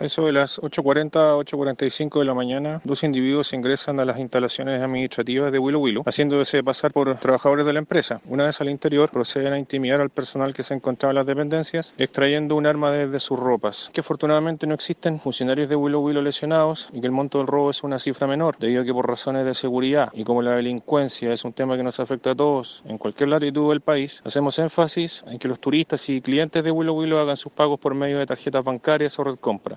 Eso de las 8.40 a 8.45 de la mañana, dos individuos ingresan a las instalaciones administrativas de Willow Willow, haciéndose pasar por trabajadores de la empresa. Una vez al interior, proceden a intimidar al personal que se encontraba en las dependencias, extrayendo un arma desde sus ropas. Que afortunadamente no existen funcionarios de Willow Willow lesionados y que el monto del robo es una cifra menor, debido a que por razones de seguridad y como la delincuencia es un tema que nos afecta a todos en cualquier latitud del país, hacemos énfasis en que los turistas y clientes de Willow Willow hagan sus pagos por medio de tarjetas bancarias o red compra.